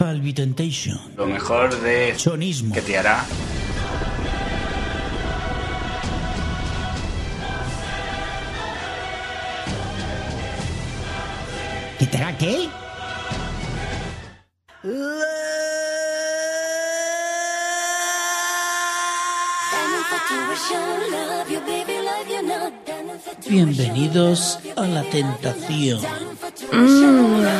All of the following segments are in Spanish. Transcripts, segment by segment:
Fall Lo mejor de sonismo que te hará. ¿Que te hará qué? Bienvenidos a la tentación. Mm.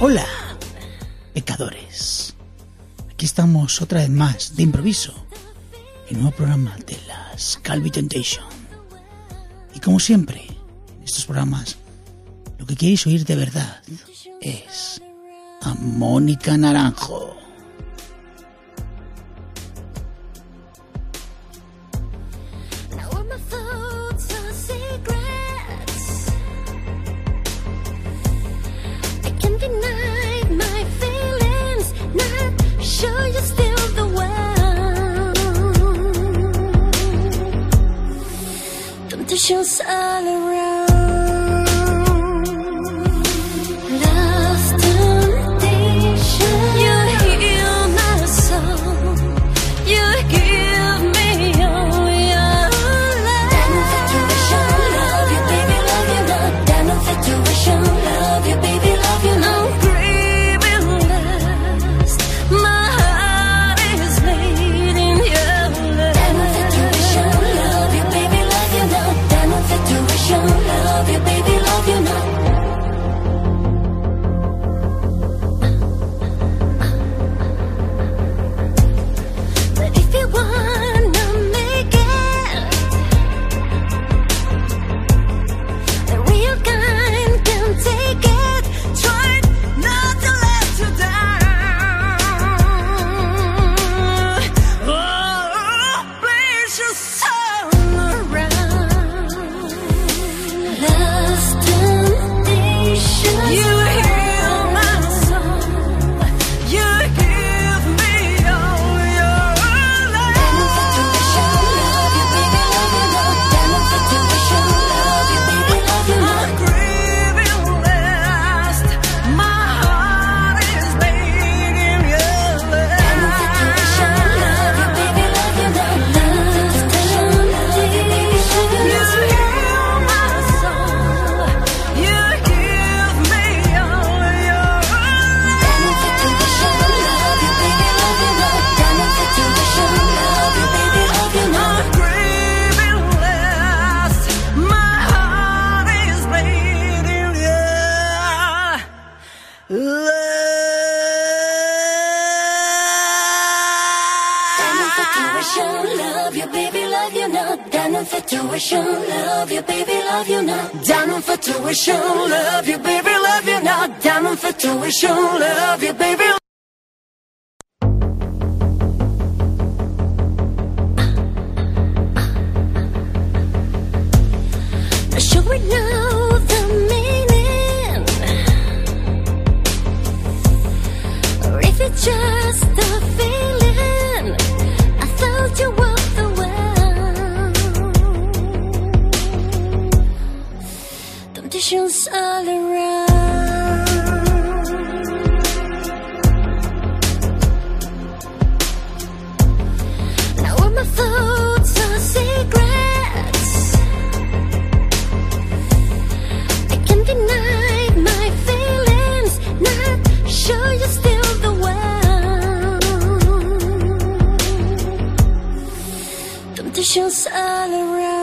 Hola, pecadores. Aquí estamos otra vez más, de improviso, el nuevo programa de las Calvi Temptation. Y como siempre, en estos programas, lo que queréis oír de verdad es a Mónica Naranjo. love you, baby, love you now. Diamond for tuition, love you, baby, love you now. Diamond for tuition, love you, baby. The shows all around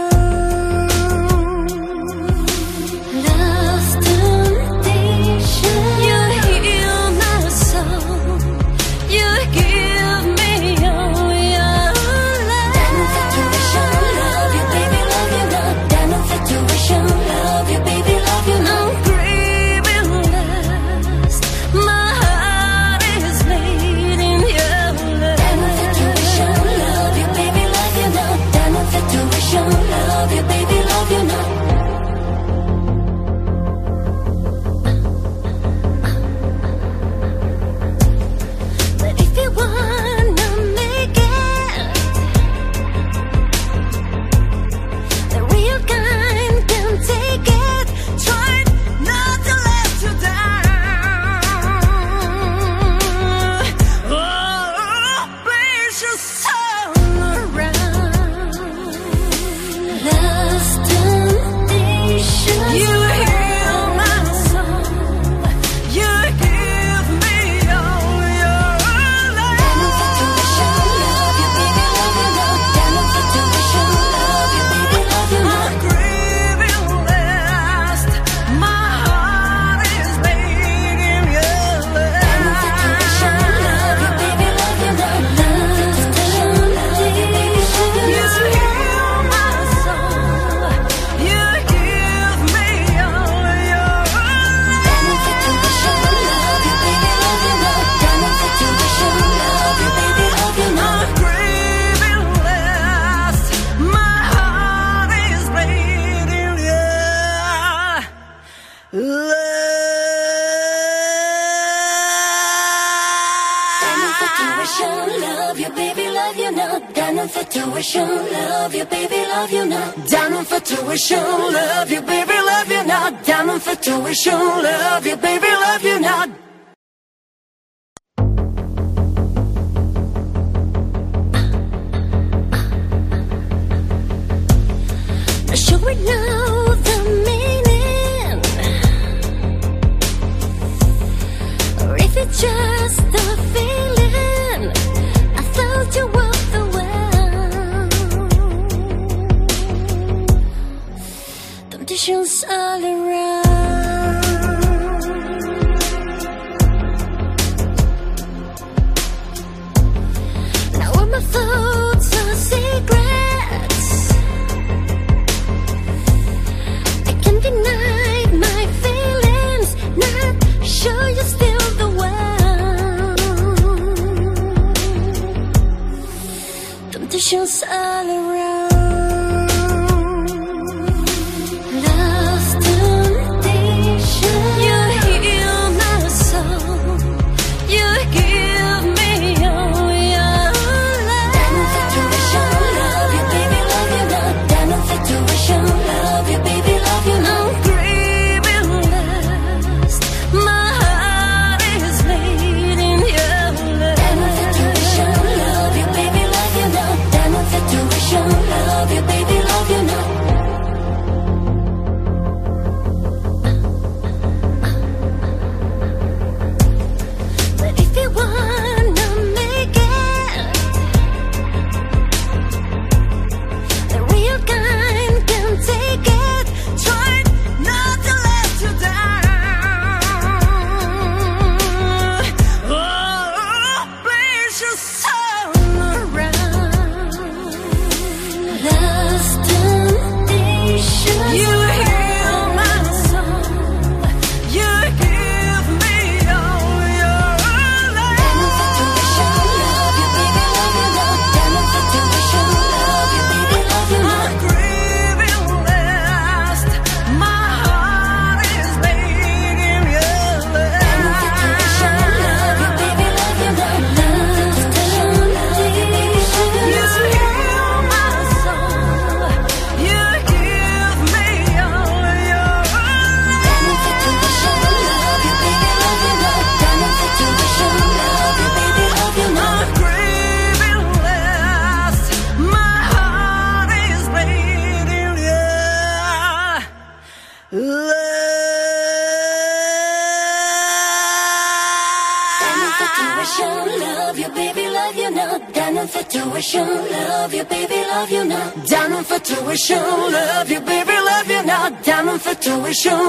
wish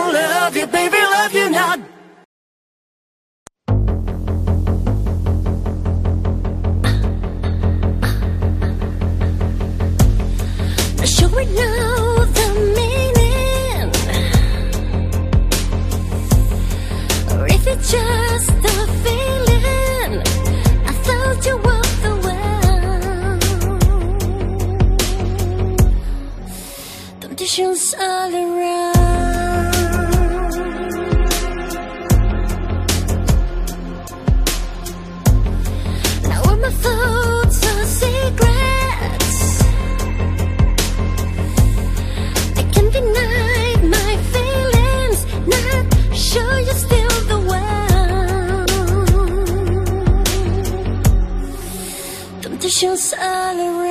all.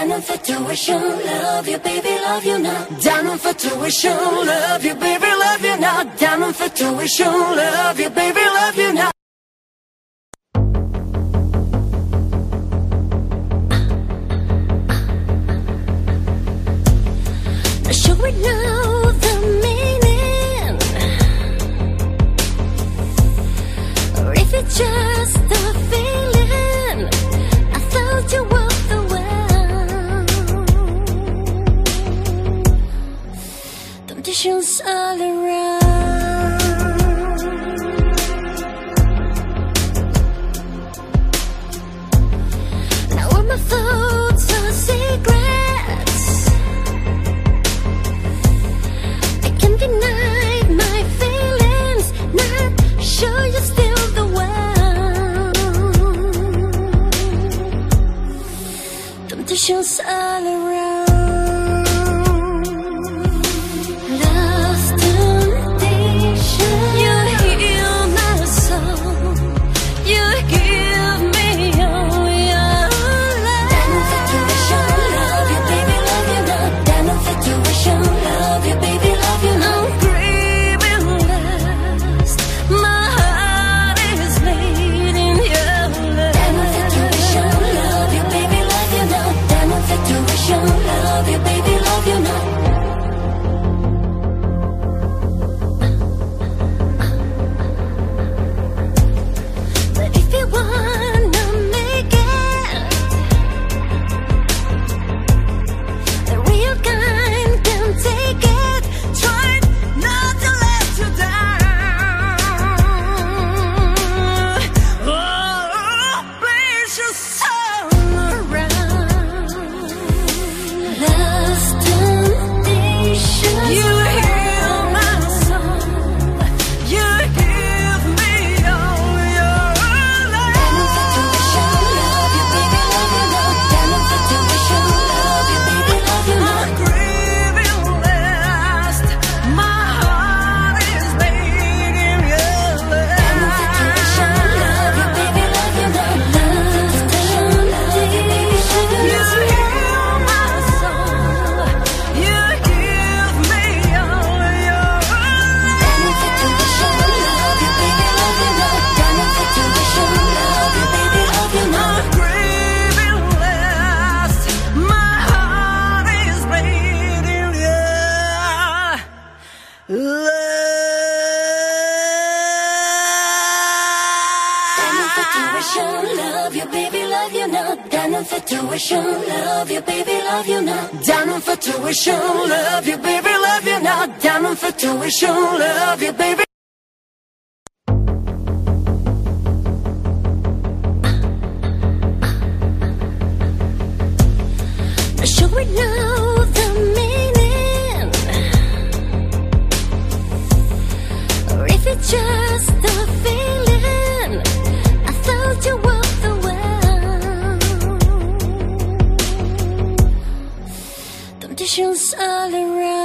Down on for tuition, love you, baby, love you now. Down on for tuition, love you, baby, love you now. Down on for tuition, love you, baby, love you now. Should we know the meaning? Or if it just Emotions all around. Now all my thoughts are secrets. I can't deny my feelings. Not sure you're still the one. Temptations all around. visions all around.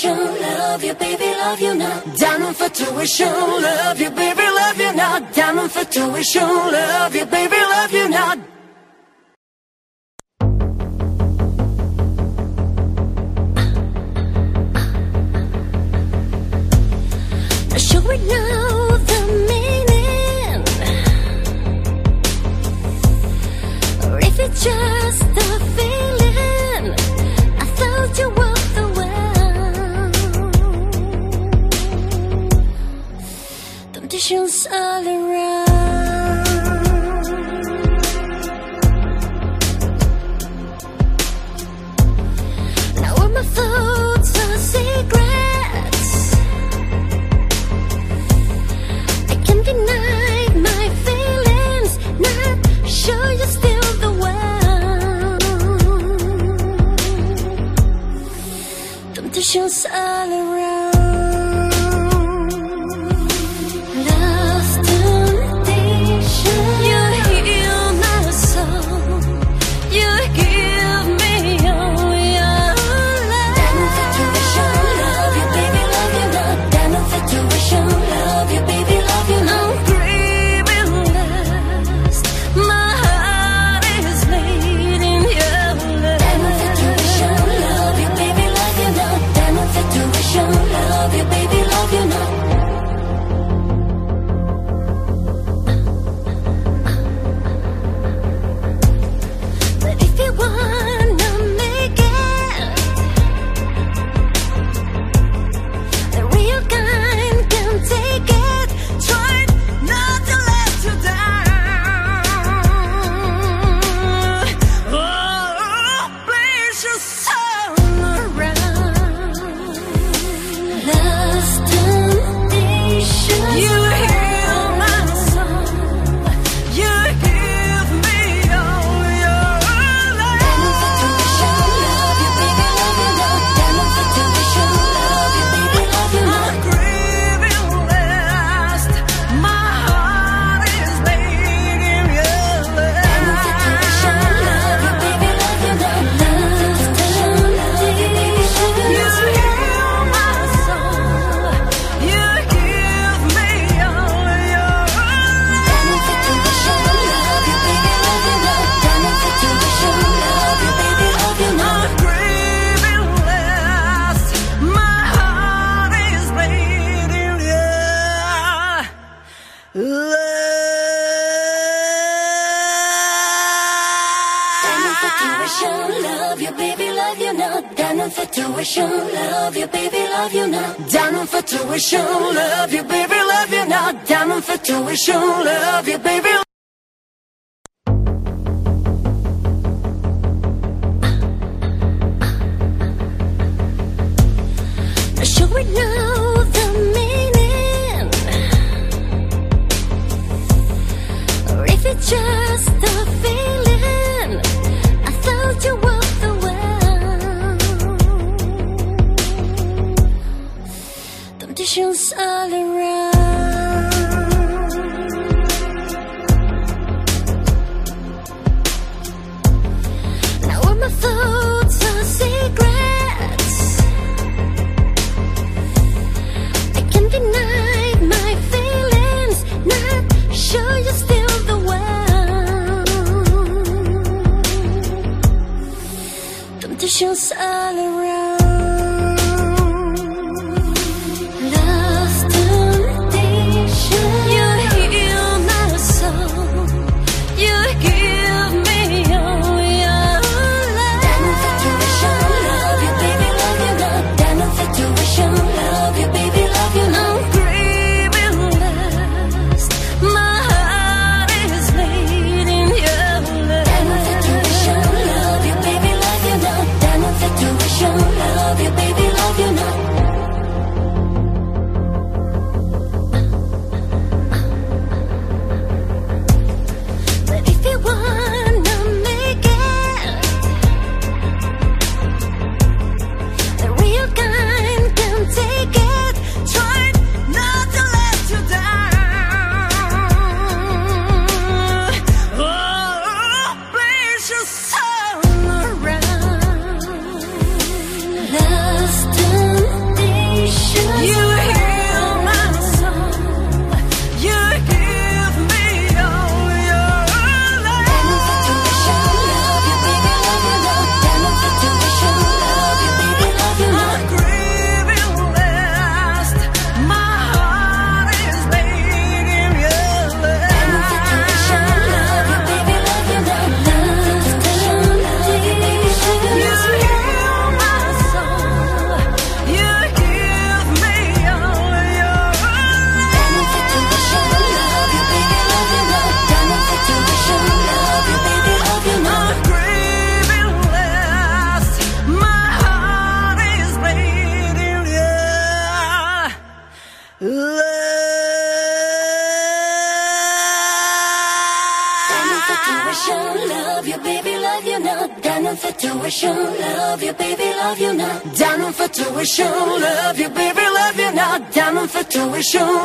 tuition, love you, baby, love you now. Diamond for tuition, love you, baby, love you now. Diamond for tuition, love you, baby, love you now. all around. Now all my thoughts are secrets. I can't deny my feelings. Not sure you're all around vibration.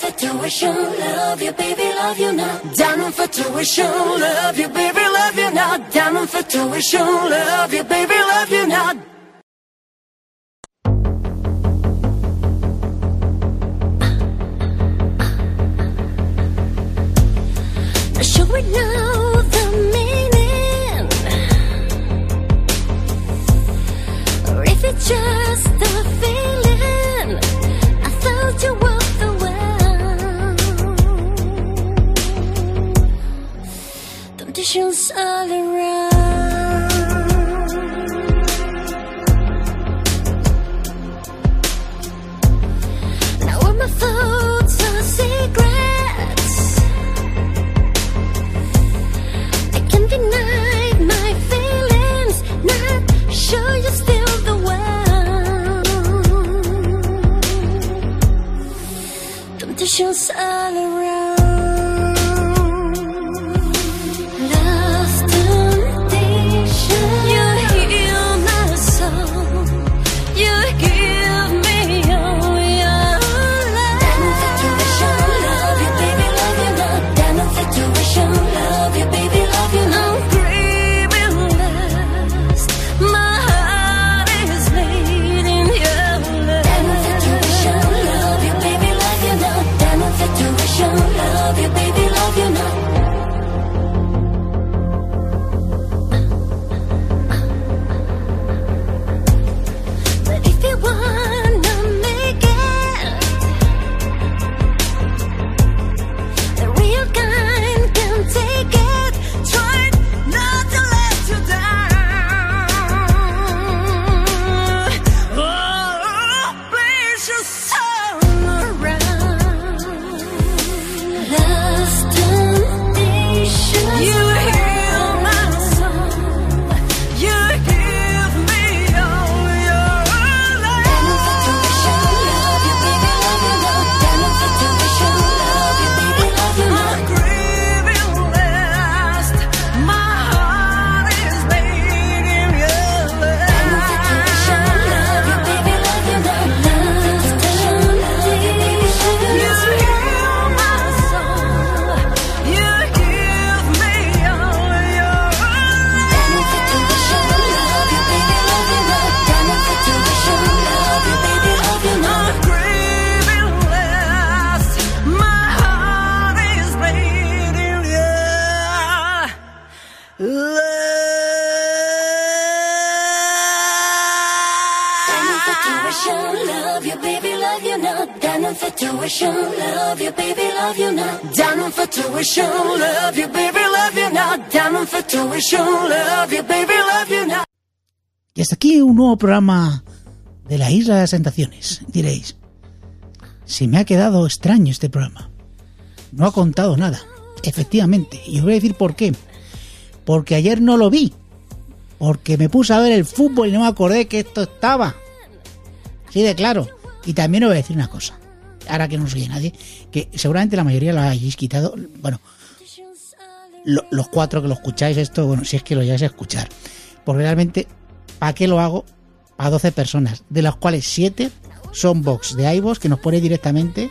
for tuition, love you, baby, love you now. Diamond for tuition, love you, baby, love you now. Diamond for tuition, love you, baby, love you now. Should we know the meaning? Or if it's just Politicians all around Now all my thoughts are secrets I can't deny my feelings. Not sure you're still the one. Temptations all around nuevo programa de la Isla de las. Diréis, si me ha quedado extraño este programa. No ha contado nada. Efectivamente. Y os voy a decir por qué. Porque ayer no lo vi. Porque me puse a ver el fútbol y no me acordé que esto estaba. Sí, de claro. Y también os voy a decir una cosa. Ahora que no os oye nadie. Que seguramente la mayoría lo hayáis quitado. Bueno, lo- los cuatro que lo escucháis esto, bueno, si es que lo llegáis a escuchar. Porque realmente, ¿para qué lo hago? A 12 personas, de las cuales 7 son box de iVoox que nos pone directamente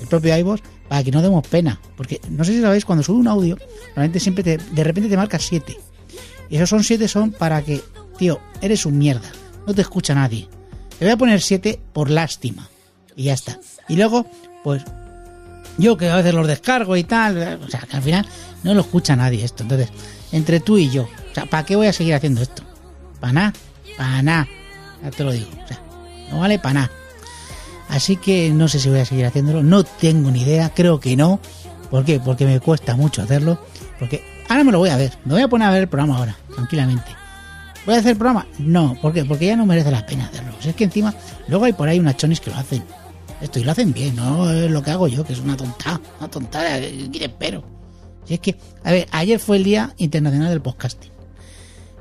el propio iVoox para que no demos pena. Porque no sé si sabéis, cuando sube un audio, realmente siempre te, de repente te marca 7. Y esos son 7 son para que, tío, eres un mierda, no te escucha nadie. Te voy a poner 7 por lástima. Y ya está. Y luego, pues yo que a veces los descargo y tal, o sea, que al final no lo escucha nadie esto. Entonces, entre tú y yo, o sea, ¿para qué voy a seguir haciendo esto? ¿Para nada? Para nada. Ya te lo digo. O sea, no vale para nada. Así que no sé si voy a seguir haciéndolo, no tengo ni idea, creo que no. ¿Por qué? Porque me cuesta mucho hacerlo. Porque ahora me lo voy a ver, me voy a poner a ver el programa ahora, tranquilamente. ¿Voy a hacer el programa? No, ¿por qué? Porque ya no merece la pena hacerlo. Si es que encima, luego hay por ahí unas chonis que lo hacen. Esto y lo hacen bien, no es lo que hago yo, que es una tontada, una tontada, ¿qué qué espero? Si es que, a ver, ayer fue el Día Internacional del Podcasting.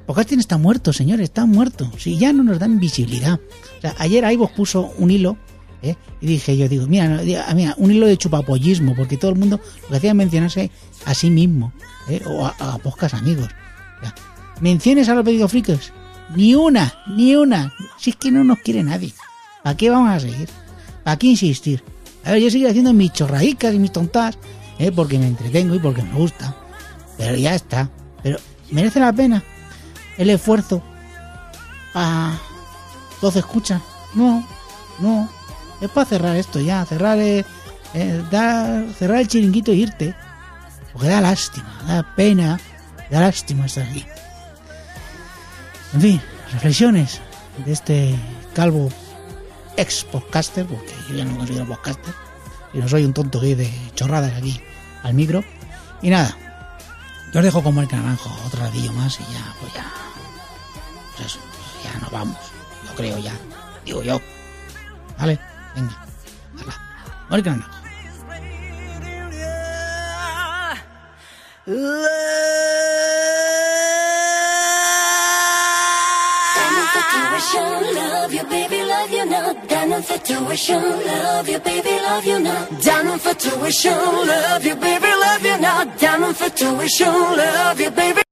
Podcasting está muerto, señores, está muerto. Si ya no nos dan visibilidad. O sea, ayer iVoox puso un hilo, ¿eh? y dije yo, digo, mira, diga- mira, un hilo de chupapollismo, porque todo el mundo lo que hacía es mencionarse a sí mismo, ¿eh? o a, a amigos. Menciones a los pedidos frikos, ni una, ni una. Si es que no nos quiere nadie. ¿Para qué vamos a seguir? ¿Para qué insistir? A ver, yo sigo haciendo mis chorradicas y mis tontas, ¿eh? porque me entretengo y porque me gusta. Pero ya está. Pero merece la pena el esfuerzo para 12 escuchas. No, no. Es para cerrar esto ya. Cerrar, eh, eh, dar- cerrar el chiringuito e irte. Porque da lástima, da pena, da lástima estar aquí. En fin, reflexiones de este calvo ex podcaster, porque yo ya no me considero podcaster, y no soy un tonto gay de chorradas aquí al micro. Y nada, yo os dejo como el naranjo otro ratillo más y ya, pues ya, pues eso, ya nos vamos, yo creo ya, digo yo. ¿Vale? Venga, hala. Down infatuation, love you, baby, love you not. Down infatuation, love you, baby, love you not. Down infatuation, love you, baby, love you not. Down infatuation, love you, baby.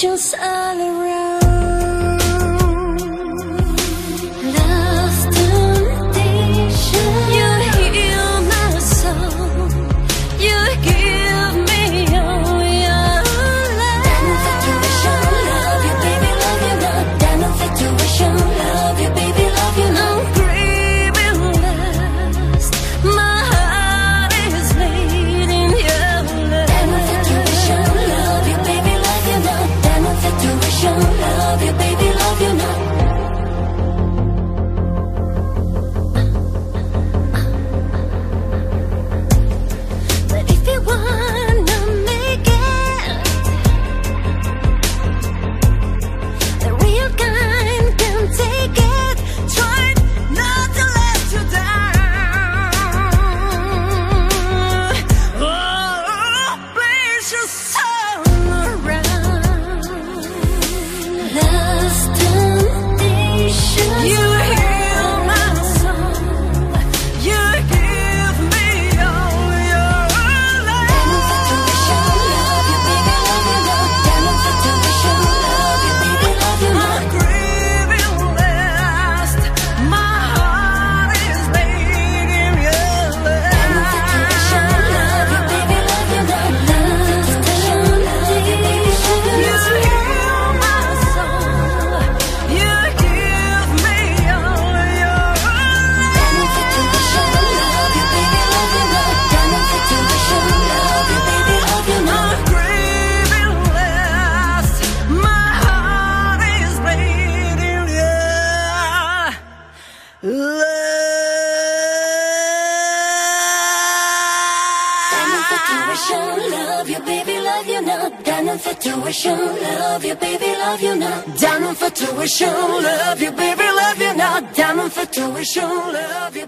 Emotions all around. still tuition, love you, baby, love you now. Diamond for tuition, love you, love you